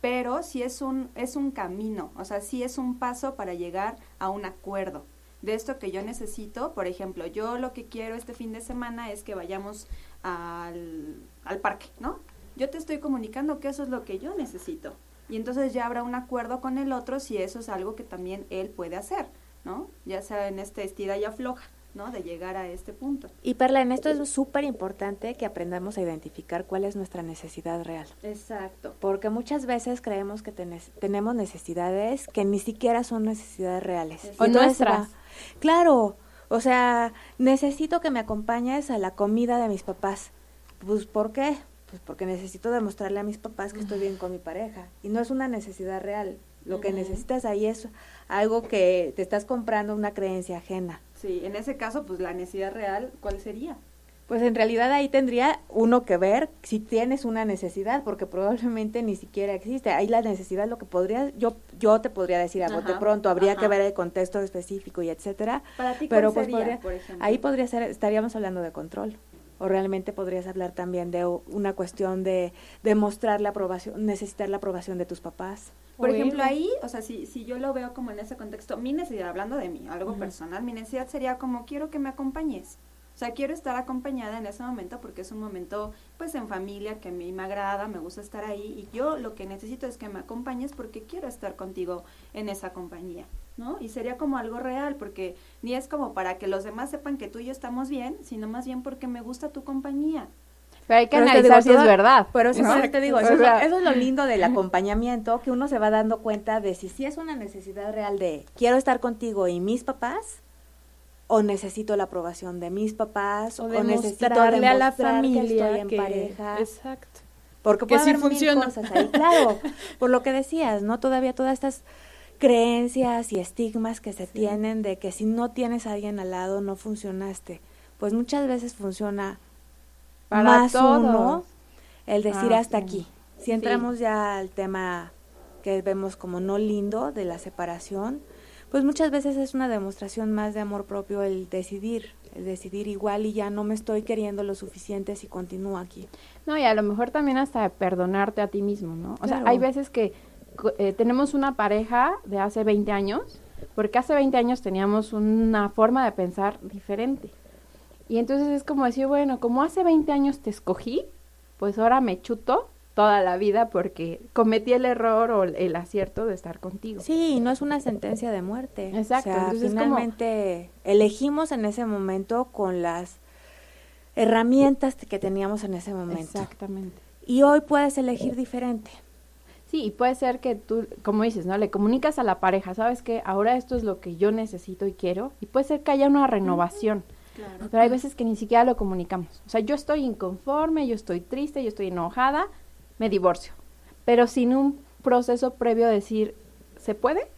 [SPEAKER 2] pero sí es un, es un camino, o sea, sí es un paso para llegar a un acuerdo. De esto que yo necesito, por ejemplo, yo lo que quiero este fin de semana es que vayamos al, al parque, ¿no? Yo te estoy comunicando que eso es lo que yo necesito. Y entonces ya habrá un acuerdo con el otro si eso es algo que también él puede hacer, ¿no? Ya sea en este estira y afloja, ¿no? De llegar a este punto.
[SPEAKER 3] Y Perla, en esto es súper importante que aprendamos a identificar cuál es nuestra necesidad real.
[SPEAKER 2] Exacto.
[SPEAKER 3] Porque muchas veces creemos que tenes- tenemos necesidades que ni siquiera son necesidades reales.
[SPEAKER 2] O
[SPEAKER 5] nuestras.
[SPEAKER 3] Claro, o sea, necesito que me acompañes a la comida de mis papás. Pues, ¿por qué? Pues porque necesito demostrarle a mis papás que estoy bien con mi pareja. Y no es una necesidad real. Lo que necesitas ahí es algo que te estás comprando una creencia ajena.
[SPEAKER 2] Sí, en ese caso, pues la necesidad real, ¿cuál sería?
[SPEAKER 3] Pues en realidad ahí tendría uno que ver si tienes una necesidad, porque probablemente ni siquiera existe. Ahí la necesidad, lo que podría, yo, yo te podría decir a bote pronto, habría
[SPEAKER 2] ajá.
[SPEAKER 3] que ver el contexto específico y etcétera.
[SPEAKER 2] Para ti,
[SPEAKER 3] Pero
[SPEAKER 2] ¿cuál
[SPEAKER 3] pues
[SPEAKER 2] sería,
[SPEAKER 3] podría-
[SPEAKER 2] por ejemplo?
[SPEAKER 3] ahí podría ser, estaríamos hablando de control. O realmente podrías hablar también de una cuestión de demostrar la aprobación, necesitar la aprobación de tus papás.
[SPEAKER 2] Por
[SPEAKER 7] Bueno.
[SPEAKER 2] ejemplo, ahí, o sea, si, si yo lo veo como en ese contexto, mi necesidad, hablando de mí, algo personal, mi necesidad sería como quiero que me acompañes. O sea, quiero estar acompañada en ese momento porque es un momento, pues, en familia que a mí me agrada, me gusta estar ahí y yo lo que necesito es que me acompañes porque quiero estar contigo en esa compañía, ¿no? Y sería como algo real porque ni es como para que los demás sepan que tú y yo estamos bien, sino más bien porque me gusta tu compañía.
[SPEAKER 5] Pero hay que
[SPEAKER 3] Pero
[SPEAKER 5] analizar
[SPEAKER 3] digo,
[SPEAKER 5] si es verdad.
[SPEAKER 3] Pero eso, te digo, eso, es lo,
[SPEAKER 5] sea,
[SPEAKER 3] eso es lo lindo del acompañamiento, que uno se va dando cuenta de si sí es una necesidad real de quiero estar contigo y mis papás, o necesito la aprobación de mis papás,
[SPEAKER 7] O
[SPEAKER 3] o, necesito
[SPEAKER 7] demostrarle a la
[SPEAKER 3] demostrar que
[SPEAKER 7] familia
[SPEAKER 3] estoy en
[SPEAKER 7] que-
[SPEAKER 3] pareja.
[SPEAKER 7] Exacto.
[SPEAKER 3] Porque
[SPEAKER 7] que
[SPEAKER 3] puede
[SPEAKER 7] sí
[SPEAKER 3] haber mil
[SPEAKER 7] funciona.
[SPEAKER 3] cosas ahí, claro, <laughs> por lo que decías, ¿no? Todavía todas estas creencias y estigmas que se tienen de que si no tienes a alguien al lado no funcionaste. pues muchas veces funciona
[SPEAKER 5] Para
[SPEAKER 3] más
[SPEAKER 5] todos.
[SPEAKER 3] uno el decir
[SPEAKER 5] Ah,
[SPEAKER 3] hasta
[SPEAKER 5] sí.
[SPEAKER 3] aquí. Si entramos ya al tema que vemos como no lindo de la separación, pues muchas veces es una demostración más de amor propio el decidir, el decidir igual y ya no me estoy queriendo lo suficiente si continúo aquí.
[SPEAKER 5] No, y a lo mejor también hasta perdonarte a ti mismo, ¿no? O sea, hay veces que eh, tenemos una pareja de hace 20 años, porque hace 20 años teníamos una forma de pensar diferente. Y entonces es como decir, bueno, como hace 20 años te escogí, pues ahora me chuto toda la vida porque cometí el error o el- acierto de estar contigo.
[SPEAKER 3] Sí, no es una sentencia de muerte.
[SPEAKER 5] Exacto,
[SPEAKER 3] O sea,
[SPEAKER 5] entonces es como-
[SPEAKER 3] finalmente elegimos en ese momento con las herramientas que teníamos en ese momento.
[SPEAKER 5] Exactamente.
[SPEAKER 3] Y hoy puedes elegir diferente.
[SPEAKER 5] Sí, y puede ser que tú, como dices, ¿no? Le comunicas a la pareja, ¿sabes qué? Ahora esto es lo que yo necesito y quiero. Y puede ser que haya una renovación. Pero hay veces que ni siquiera lo comunicamos. O sea, yo estoy inconforme, yo estoy triste, yo estoy enojada, me divorcio. Pero sin un proceso previo de decir, ¿se puede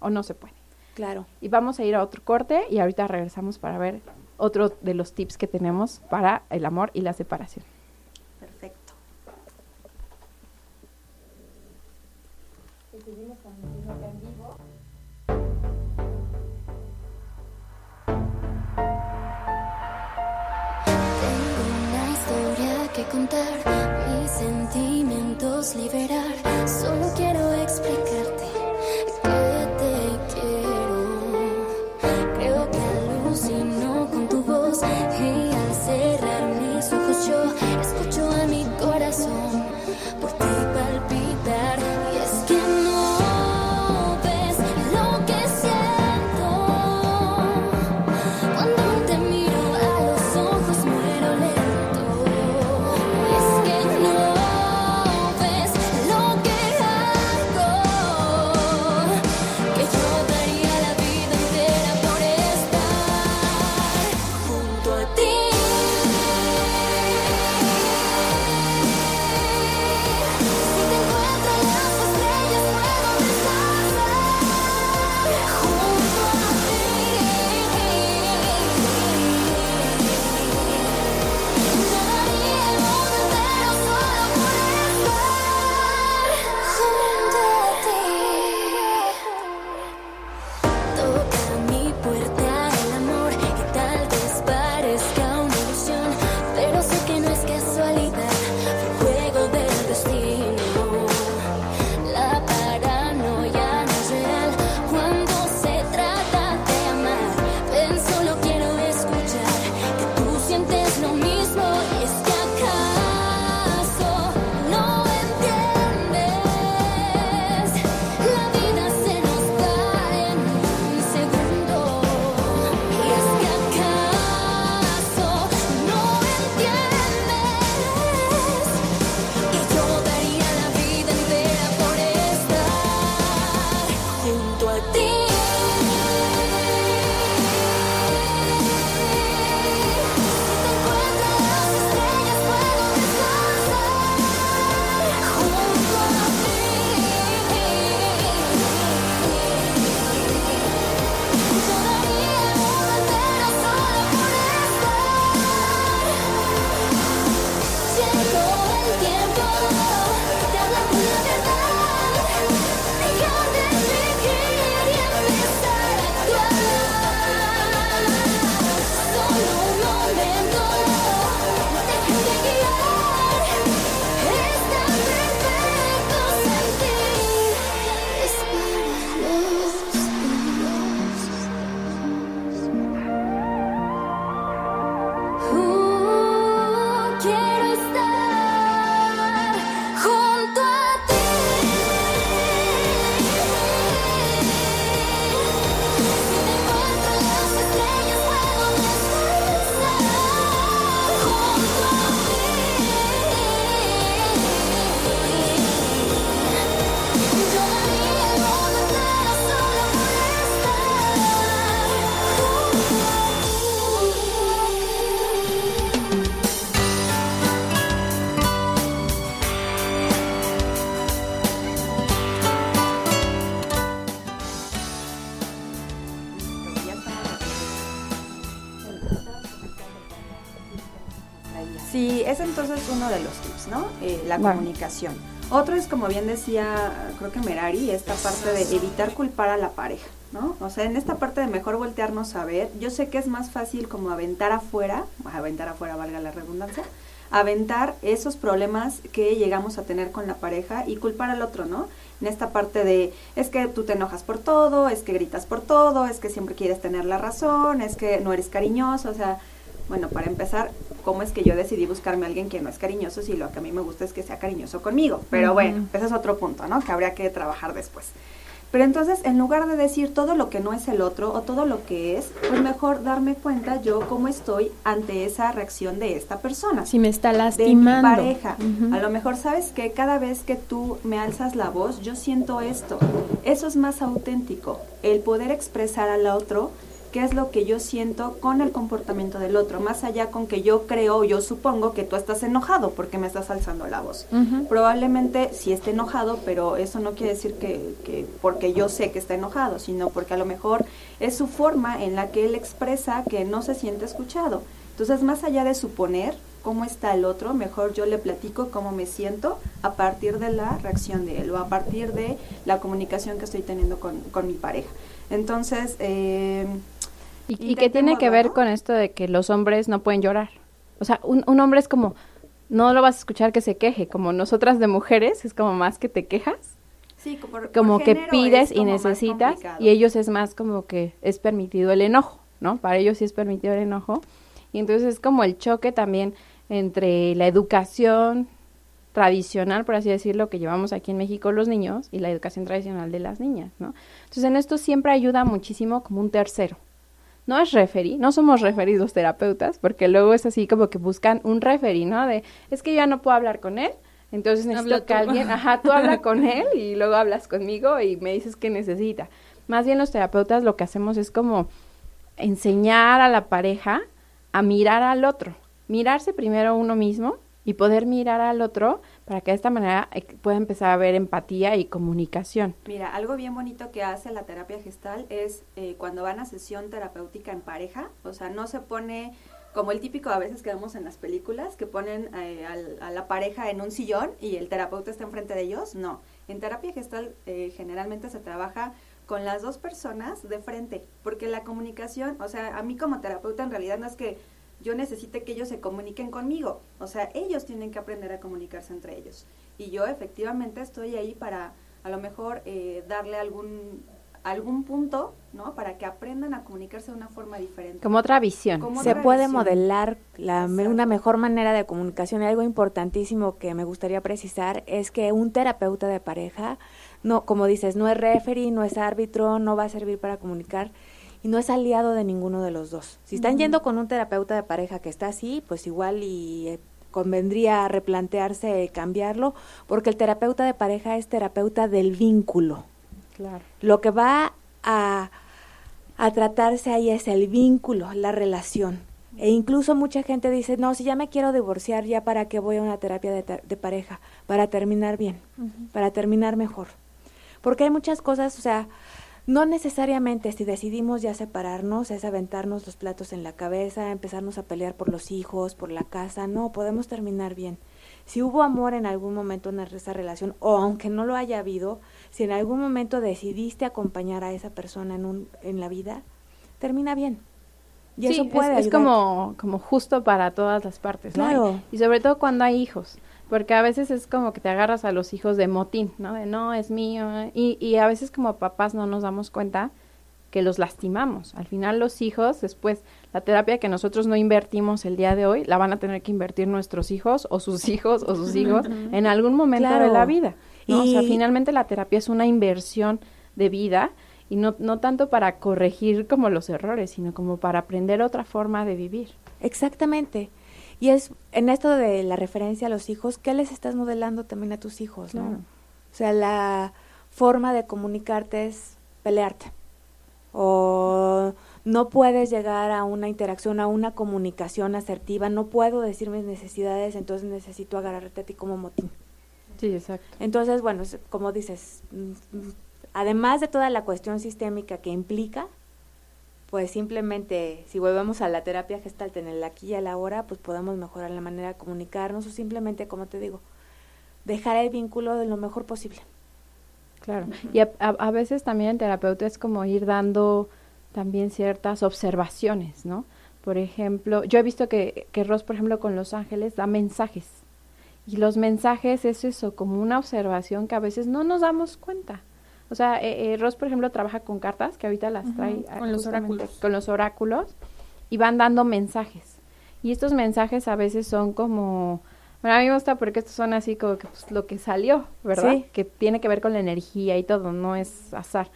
[SPEAKER 5] o no se puede?
[SPEAKER 3] Claro.
[SPEAKER 5] Y vamos a ir a otro corte y ahorita regresamos para ver otro de los tips que tenemos para el amor y la separación.
[SPEAKER 3] Perfecto.
[SPEAKER 8] Tengo una historia que contar, mis sentimientos liberar.
[SPEAKER 2] Comunicación. Otro es, como bien decía, creo que Merari, esta parte de evitar culpar a la pareja, ¿no? O sea, en esta parte de mejor voltearnos a ver, yo sé que es más fácil como aventar afuera, aventar afuera valga la redundancia, aventar esos problemas que llegamos a tener con la pareja y culpar al otro, ¿no? En esta parte de, es que tú te enojas por todo, es que gritas por todo, es que siempre quieres tener la razón, es que no eres cariñoso, o sea, bueno, para empezar, ¿cómo es que yo decidí buscarme a alguien que no es cariñoso si lo que a mí me gusta es que sea cariñoso conmigo? Pero bueno, ese es otro punto, ¿no? Que habría que trabajar después. Pero entonces, en lugar de decir todo lo que no es el otro o todo lo que es, pues mejor darme cuenta yo cómo estoy ante esa reacción de esta persona
[SPEAKER 7] Si me está
[SPEAKER 2] de mi
[SPEAKER 7] lastimando.
[SPEAKER 2] pareja. A lo mejor sabes que cada vez que tú me alzas la voz, yo siento esto. Eso es más auténtico, el poder expresar al otro qué es lo que yo siento con el comportamiento del otro, más allá con que yo creo, yo supongo que tú estás enojado porque me estás alzando la voz.
[SPEAKER 7] Ujú.
[SPEAKER 2] Probablemente sí esté enojado, pero eso no quiere decir que, que porque yo sé que está enojado, sino porque a lo mejor es su forma en la que él expresa que no se siente escuchado. Entonces, más allá de suponer cómo está el otro, mejor yo le platico cómo me siento a partir de la reacción de él o a partir de la comunicación que estoy teniendo con, con mi pareja. Entonces, eh,
[SPEAKER 5] Y, y que tiene que ver con esto de que los hombres no pueden llorar. O sea, un, un hombre es como, no lo vas a escuchar que se queje, como nosotras de mujeres, es como más que te quejas,
[SPEAKER 2] sí, por-
[SPEAKER 5] como
[SPEAKER 2] por
[SPEAKER 5] que pides
[SPEAKER 2] es
[SPEAKER 5] y necesitas, y ellos es más como que es permitido el enojo, ¿no? Para ellos sí es permitido el enojo. Y entonces es como el choque también entre la educación tradicional, por así decirlo, que llevamos aquí en México los niños y la educación tradicional de las niñas, ¿no? Entonces en esto siempre ayuda muchísimo como un tercero. No es referí, no somos referís los terapeutas, porque luego es así como que buscan un referí, ¿no? De, es que ya no puedo hablar con él, entonces necesito
[SPEAKER 7] Habla
[SPEAKER 5] que
[SPEAKER 7] tú.
[SPEAKER 5] alguien, ajá, tú habla <laughs> con él y luego hablas conmigo y me dices que necesita. Más bien los terapeutas lo que hacemos es como enseñar a la pareja a mirar al otro, mirarse primero uno mismo y poder mirar al otro para que de esta manera eh, pueda empezar a haber empatía y comunicación.
[SPEAKER 2] Mira, algo bien bonito que hace la terapia gestal es eh, cuando van a sesión terapéutica en pareja, o sea, no se pone como el típico a veces que vemos en las películas, que ponen eh, a la pareja en un sillón y el terapeuta está enfrente de ellos, no. En terapia gestal eh, generalmente se trabaja con las dos personas de frente, porque la comunicación, o sea, a mí como terapeuta en realidad no es que yo necesite que ellos se comuniquen conmigo, o sea, ellos tienen que aprender a comunicarse entre ellos. Y yo efectivamente estoy ahí para a lo mejor eh, darle algún algún punto, ¿no? Para que aprendan a comunicarse de una forma diferente.
[SPEAKER 5] Como otra visión.
[SPEAKER 2] Como
[SPEAKER 3] Se
[SPEAKER 2] otra
[SPEAKER 3] puede
[SPEAKER 2] visión.
[SPEAKER 3] modelar la, una mejor manera de comunicación. Y algo importantísimo que me gustaría precisar es que un terapeuta de pareja, no, como dices, no es referee, no es árbitro, no va a servir para comunicar y no es aliado de ninguno de los dos. Si están yendo con un terapeuta de pareja que está así, pues igual y eh, convendría replantearse cambiarlo, porque el terapeuta de pareja es terapeuta del vínculo
[SPEAKER 5] Claro.
[SPEAKER 3] lo que va a, a tratarse ahí es el vínculo, la relación. E incluso mucha gente dice, no, si ya me quiero divorciar, ya para qué voy a una terapia de, ter- de pareja, para terminar bien, para terminar mejor. Porque hay muchas cosas, o sea, no necesariamente si decidimos ya separarnos es aventarnos los platos en la cabeza, empezarnos a pelear por los hijos, por la casa, no, podemos terminar bien. Si hubo amor en algún momento en esa relación, o aunque no lo haya habido, si en algún momento decidiste acompañar a esa persona en, un, en la vida, termina bien. Y
[SPEAKER 5] Sí,
[SPEAKER 3] eso puede
[SPEAKER 5] es, es como, como justo para todas las partes, ¿no?
[SPEAKER 3] Claro.
[SPEAKER 5] Y, y sobre todo cuando hay hijos, porque a veces es como que te agarras a los hijos de motín, ¿no? De no, es mío. eh, Y, y a veces como papás no nos damos cuenta que los lastimamos. Al final los hijos, después, la terapia que nosotros no invertimos el día de hoy, la van a tener que invertir nuestros hijos o sus <laughs> hijos o sus hijos en algún momento
[SPEAKER 3] Claro.
[SPEAKER 5] de la vida. ¿no? O sea, finalmente la terapia es una inversión de vida y no, no tanto para corregir como los errores, sino como para aprender otra forma de vivir.
[SPEAKER 3] Exactamente. Y es en esto de la referencia a los hijos, ¿qué les estás modelando también a tus hijos? no? O sea, la forma de comunicarte es pelearte. O no puedes llegar a una interacción, a una comunicación asertiva. No puedo decir mis necesidades, entonces necesito agarrarte a ti como motín.
[SPEAKER 5] Sí, exacto.
[SPEAKER 3] Entonces, bueno, como dices, mm, mm, además de toda la cuestión sistémica que implica, pues simplemente si volvemos a la terapia gestal en el aquí y a la hora, pues podemos mejorar la manera de comunicarnos o simplemente, como te digo, dejar el vínculo de lo mejor posible.
[SPEAKER 5] Claro, y a, a, veces también el terapeuta es como ir dando también ciertas observaciones, ¿no? Por ejemplo, yo he visto que, que Ross, por ejemplo, con Los Ángeles da mensajes. Y los mensajes es eso, como una observación que a veces no nos damos cuenta. O sea, eh, eh, Ross, por ejemplo, trabaja con cartas, que ahorita las trae
[SPEAKER 7] con los oráculos.
[SPEAKER 5] Con los oráculos, y van dando mensajes. Y estos mensajes a veces son como... Bueno, a mí me gusta porque estos son así como que pues, lo que salió, ¿verdad? Que tiene que ver con la energía y todo, no es azar.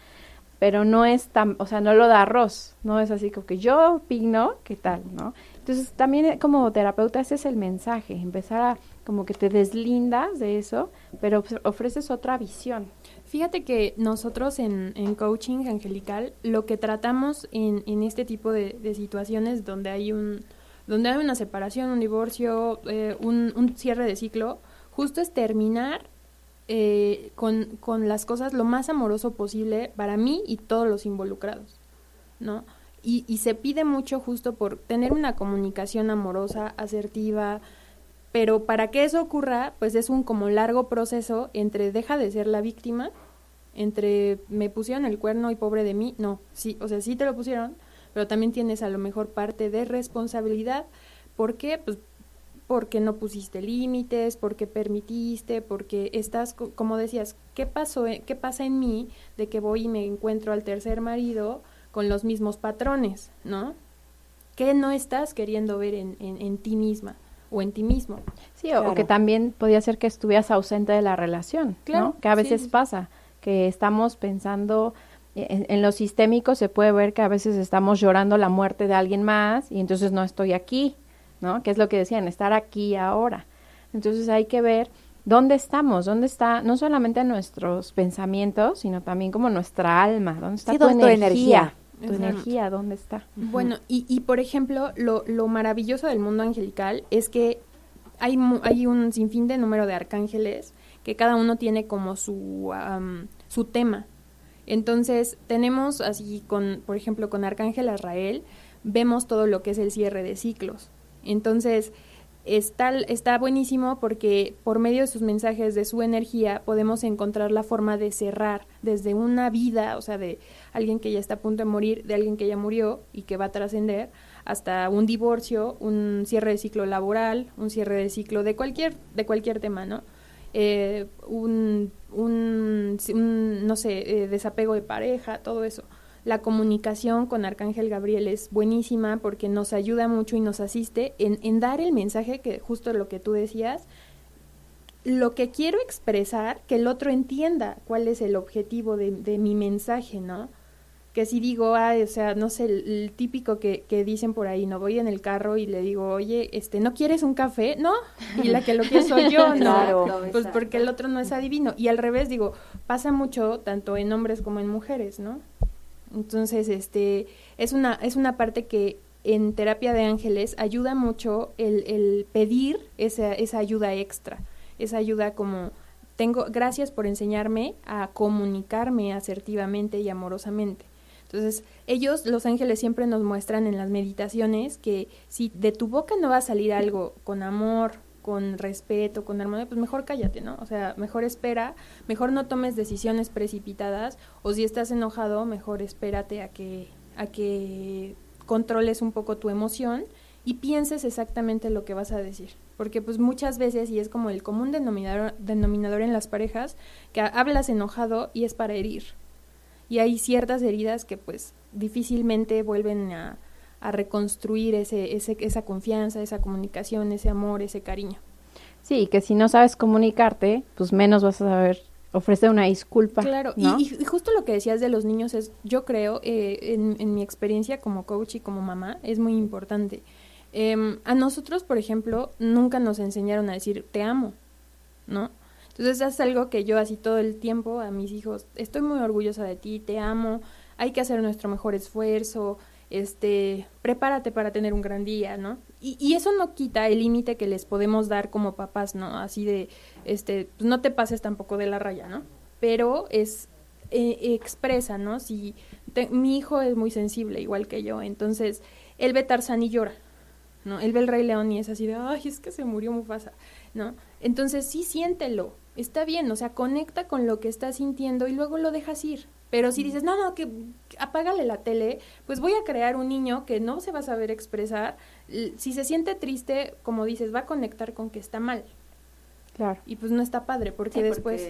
[SPEAKER 5] Pero no es tan, o sea, no lo da Ross, no es así como que yo opino, ¿qué tal, no? Entonces, también eh, como terapeuta ese es el mensaje, empezar a como que te deslindas de eso, pero ofreces otra visión.
[SPEAKER 7] Fíjate que nosotros en, en coaching angelical lo que tratamos en, en este tipo de, de, situaciones donde hay un donde hay una separación, un divorcio, eh, un, un, cierre de ciclo, justo es terminar eh, con, con las cosas lo más amoroso posible para mí y todos los involucrados, ¿no? Y, y se pide mucho justo por tener una comunicación amorosa, asertiva, pero para que eso ocurra, pues es un como largo proceso entre deja de ser la víctima, entre me pusieron el cuerno y pobre de mí, no, sí, o sea, sí te lo pusieron, pero también tienes a lo mejor parte de responsabilidad. ¿Por qué? Pues porque no pusiste límites, porque permitiste, porque estás, como decías, ¿qué pasó, qué pasa en mí de que voy y me encuentro al tercer marido con los mismos patrones, ¿no? ¿Qué no estás queriendo ver en, en, en ti misma? O en ti mismo.
[SPEAKER 5] Sí, o que también podía ser que estuvieras ausente de la relación, claro, Que a veces pasa, que estamos pensando en, en, lo sistémico se puede ver que a veces estamos llorando la muerte de alguien más y entonces no estoy aquí, ¿no? Que es lo que decían, estar aquí ahora. Entonces hay que ver dónde estamos, dónde está no solamente nuestros pensamientos, sino también como nuestra alma, dónde está tu, energía. energía tu energía, ¿dónde está?
[SPEAKER 7] Bueno, y, y por ejemplo, lo, lo maravilloso del mundo angelical es que hay, hay un sinfín de número de arcángeles que cada uno tiene como su, su tema. Entonces, tenemos así con, por ejemplo, con Arcángel Azrael, vemos todo lo que es el cierre de ciclos. Entonces, está, está buenísimo porque por medio de sus mensajes, de su energía, podemos encontrar la forma de cerrar desde una vida, o sea, de alguien que ya está a punto de morir, de alguien que ya murió y que va a trascender, hasta un divorcio, un cierre de ciclo laboral, un cierre de ciclo de cualquier, de cualquier tema, ¿no? Eh, un, un, no sé, eh, desapego de pareja, todo eso. La comunicación con Arcángel Gabriel es buenísima porque nos ayuda mucho y nos asiste en, en dar el mensaje que justo lo que tú decías, lo que quiero expresar, que el otro entienda cuál es el objetivo de, de mi mensaje, ¿no? Que si digo, ah, o sea, no sé, el, típico que, que, dicen por ahí, no voy en el carro y le digo, oye, este, ¿no quieres un café? No, y la que lo quiere soy yo, <laughs> ¿no? Claro. Pues porque el otro no es adivino. Y al revés, digo, pasa mucho tanto en hombres como en mujeres, ¿no? Entonces, este, es una, es una parte que en terapia de ángeles ayuda mucho el, el pedir esa, esa ayuda extra, esa ayuda como tengo, gracias por enseñarme a comunicarme asertivamente y amorosamente. Entonces, ellos, los ángeles, siempre nos muestran en las meditaciones que si de tu boca no va a salir algo con amor, con respeto, con armonía, pues mejor cállate, ¿no? O sea, mejor espera, mejor no tomes decisiones precipitadas o si estás enojado, mejor espérate a que a que controles un poco tu emoción y pienses exactamente lo que vas a decir, porque pues muchas veces y es como el común denominador denominador en las parejas que hablas enojado y es para herir. Y hay ciertas heridas que pues difícilmente vuelven a a reconstruir ese, ese, esa confianza, esa comunicación, ese amor, ese cariño.
[SPEAKER 5] Sí, que si no sabes comunicarte, pues menos vas a saber ofrecer una disculpa.
[SPEAKER 7] Claro, y, y, justo lo que decías de los niños es, yo creo, eh, en, en, mi experiencia como coach y como mamá, es muy importante. Eh, a nosotros, por ejemplo, nunca nos enseñaron a decir te amo, ¿no? Entonces es algo que yo así todo el tiempo a mis hijos, estoy muy orgullosa de ti, te amo, hay que hacer nuestro mejor esfuerzo, este, prepárate para tener un gran día, ¿no? Y, y eso no quita el límite que les podemos dar como papás, ¿no? Así de, este, pues no te pases tampoco de la raya, ¿no? Pero es, eh, expresa, ¿no? Si mi hijo es muy sensible, igual que yo, entonces él ve Tarzán y llora, ¿no? Él ve el Rey León y es así de, ay, es que se murió Mufasa, ¿no? Entonces sí siéntelo, está bien, o sea, conecta con lo que está sintiendo y luego lo dejas ir. Pero si dices, no, no, que apágale la tele, pues voy a crear un niño que no se va a saber expresar. Si se siente triste, como dices, va a conectar con que está mal.
[SPEAKER 5] Claro.
[SPEAKER 7] Y pues no está padre, porque después...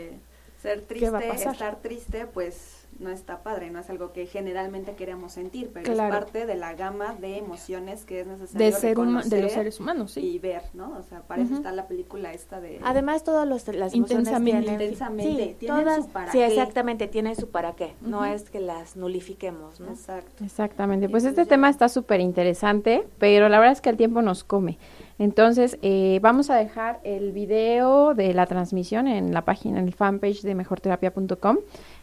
[SPEAKER 2] ser triste, estar triste, pues no está padre, no es algo que generalmente queremos sentir, pero es parte de la gama de emociones que es necesario
[SPEAKER 7] de, ser de los seres humanos, sí.
[SPEAKER 2] Y ver, ¿no? O sea, para eso está la película esta de...
[SPEAKER 3] Además, todas las
[SPEAKER 2] intensamente, tienen, intensamente,
[SPEAKER 3] sí, todas, sí, exactamente, tiene su para qué, no es que las nulifiquemos, ¿no?
[SPEAKER 2] Exacto.
[SPEAKER 5] Exactamente, pues este tema está súper interesante, pero la verdad es que el tiempo nos come. Entonces, eh, vamos a dejar el video de la transmisión en la página, en el fanpage de mejorterapia.com.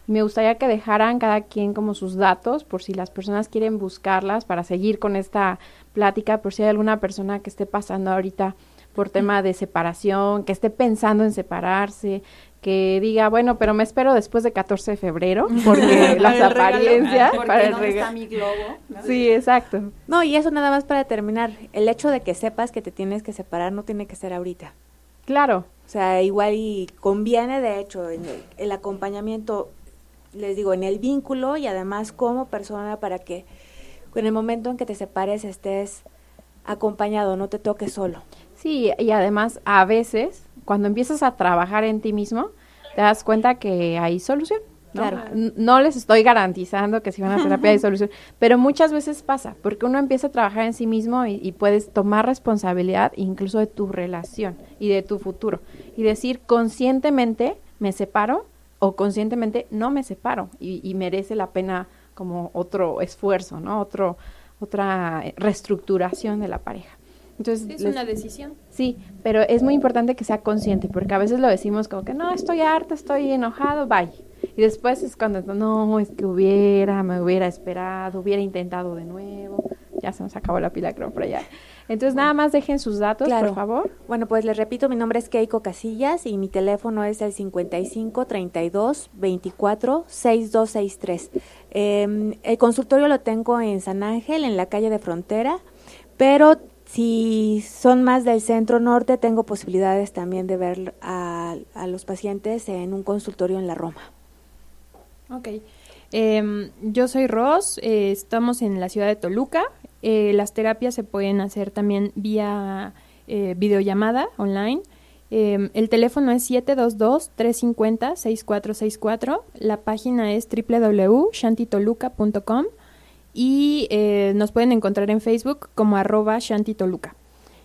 [SPEAKER 5] Me gustaría que dejaran cada quien como sus datos por si las personas quieren buscarlas para seguir con esta plática, por si hay alguna persona que esté pasando ahorita por tema de separación, que esté pensando en separarse, que diga, bueno, pero me espero después de 14 de febrero, <laughs> porque las apariencias,
[SPEAKER 2] para el Está mi globo.
[SPEAKER 5] Sí, exacto.
[SPEAKER 3] No, y eso nada más para terminar, el hecho de que sepas que te tienes que separar no tiene que ser ahorita.
[SPEAKER 5] Claro.
[SPEAKER 3] O sea, igual y conviene, de hecho, en el, acompañamiento, les digo, en el vínculo y además como persona para que en el momento en que te separes estés acompañado, no te toques solo.
[SPEAKER 5] Sí, y además a veces cuando empiezas a trabajar en ti mismo, te das cuenta que hay solución. ¿no? Claro. no les estoy garantizando que si van a terapia hay <laughs> solución, pero muchas veces pasa, porque uno empieza a trabajar en sí mismo y, puedes tomar responsabilidad incluso de tu relación y de tu futuro y decir conscientemente me separo o conscientemente no me separo y, y merece la pena como otro esfuerzo, ¿no? Otro, otra reestructuración de la pareja.
[SPEAKER 7] Entonces, es una decisión.
[SPEAKER 5] Sí, pero es muy importante que sea consciente, porque a veces lo decimos como que no, estoy harta, estoy enojado, bye. Y después es cuando, no, es que hubiera, me hubiera esperado, hubiera intentado de nuevo. Ya se nos acabó la pila, creo, por allá. Entonces, nada más dejen sus datos, por favor.
[SPEAKER 3] Bueno, pues les repito, mi nombre es Keiko Casillas y mi teléfono es el 55 32 24 6263. Eh, el consultorio lo tengo en San Ángel, en la calle de Frontera, pero si son más del centro norte, tengo posibilidades también de ver a, los pacientes en un consultorio en la Roma.
[SPEAKER 7] Ok. Em, yo soy Ros, eh, estamos en la ciudad de Toluca. Eh, las terapias se pueden hacer también vía eh, videollamada online. Em, el teléfono es 722-350-6464. La página es www.shantitoluca.com y eh, nos pueden encontrar en Facebook como arroba shantitoluca.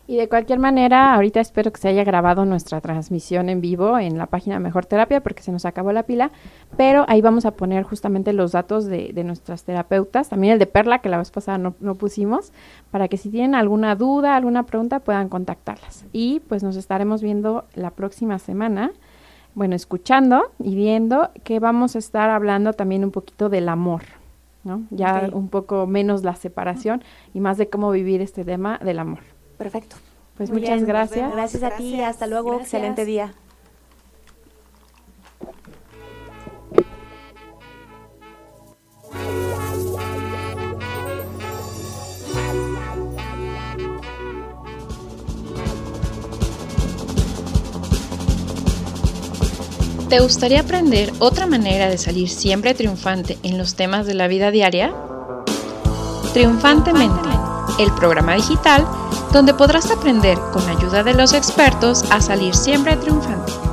[SPEAKER 5] Y de cualquier manera, ahorita espero que se haya grabado nuestra transmisión en vivo en la página Mejor Terapia porque se nos acabó la pila, pero ahí vamos a poner justamente los datos de, nuestras terapeutas, también el de Perla que la vez pasada no, no, pusimos, para que si tienen alguna duda, alguna pregunta puedan contactarlas. Y pues nos estaremos viendo la próxima semana, bueno, escuchando y viendo que vamos a estar hablando también un poquito del amor. ¿no? Ya un poco menos la separación y más de cómo vivir este tema del amor.
[SPEAKER 3] Perfecto.
[SPEAKER 5] Pues muchas gracias.
[SPEAKER 3] gracias. a ti, hasta luego, excelente día.
[SPEAKER 1] ¿Te gustaría aprender otra manera de salir siempre triunfante en los temas de la vida diaria? Triunfantemente, el programa digital donde podrás aprender con ayuda de los expertos a salir siempre triunfante.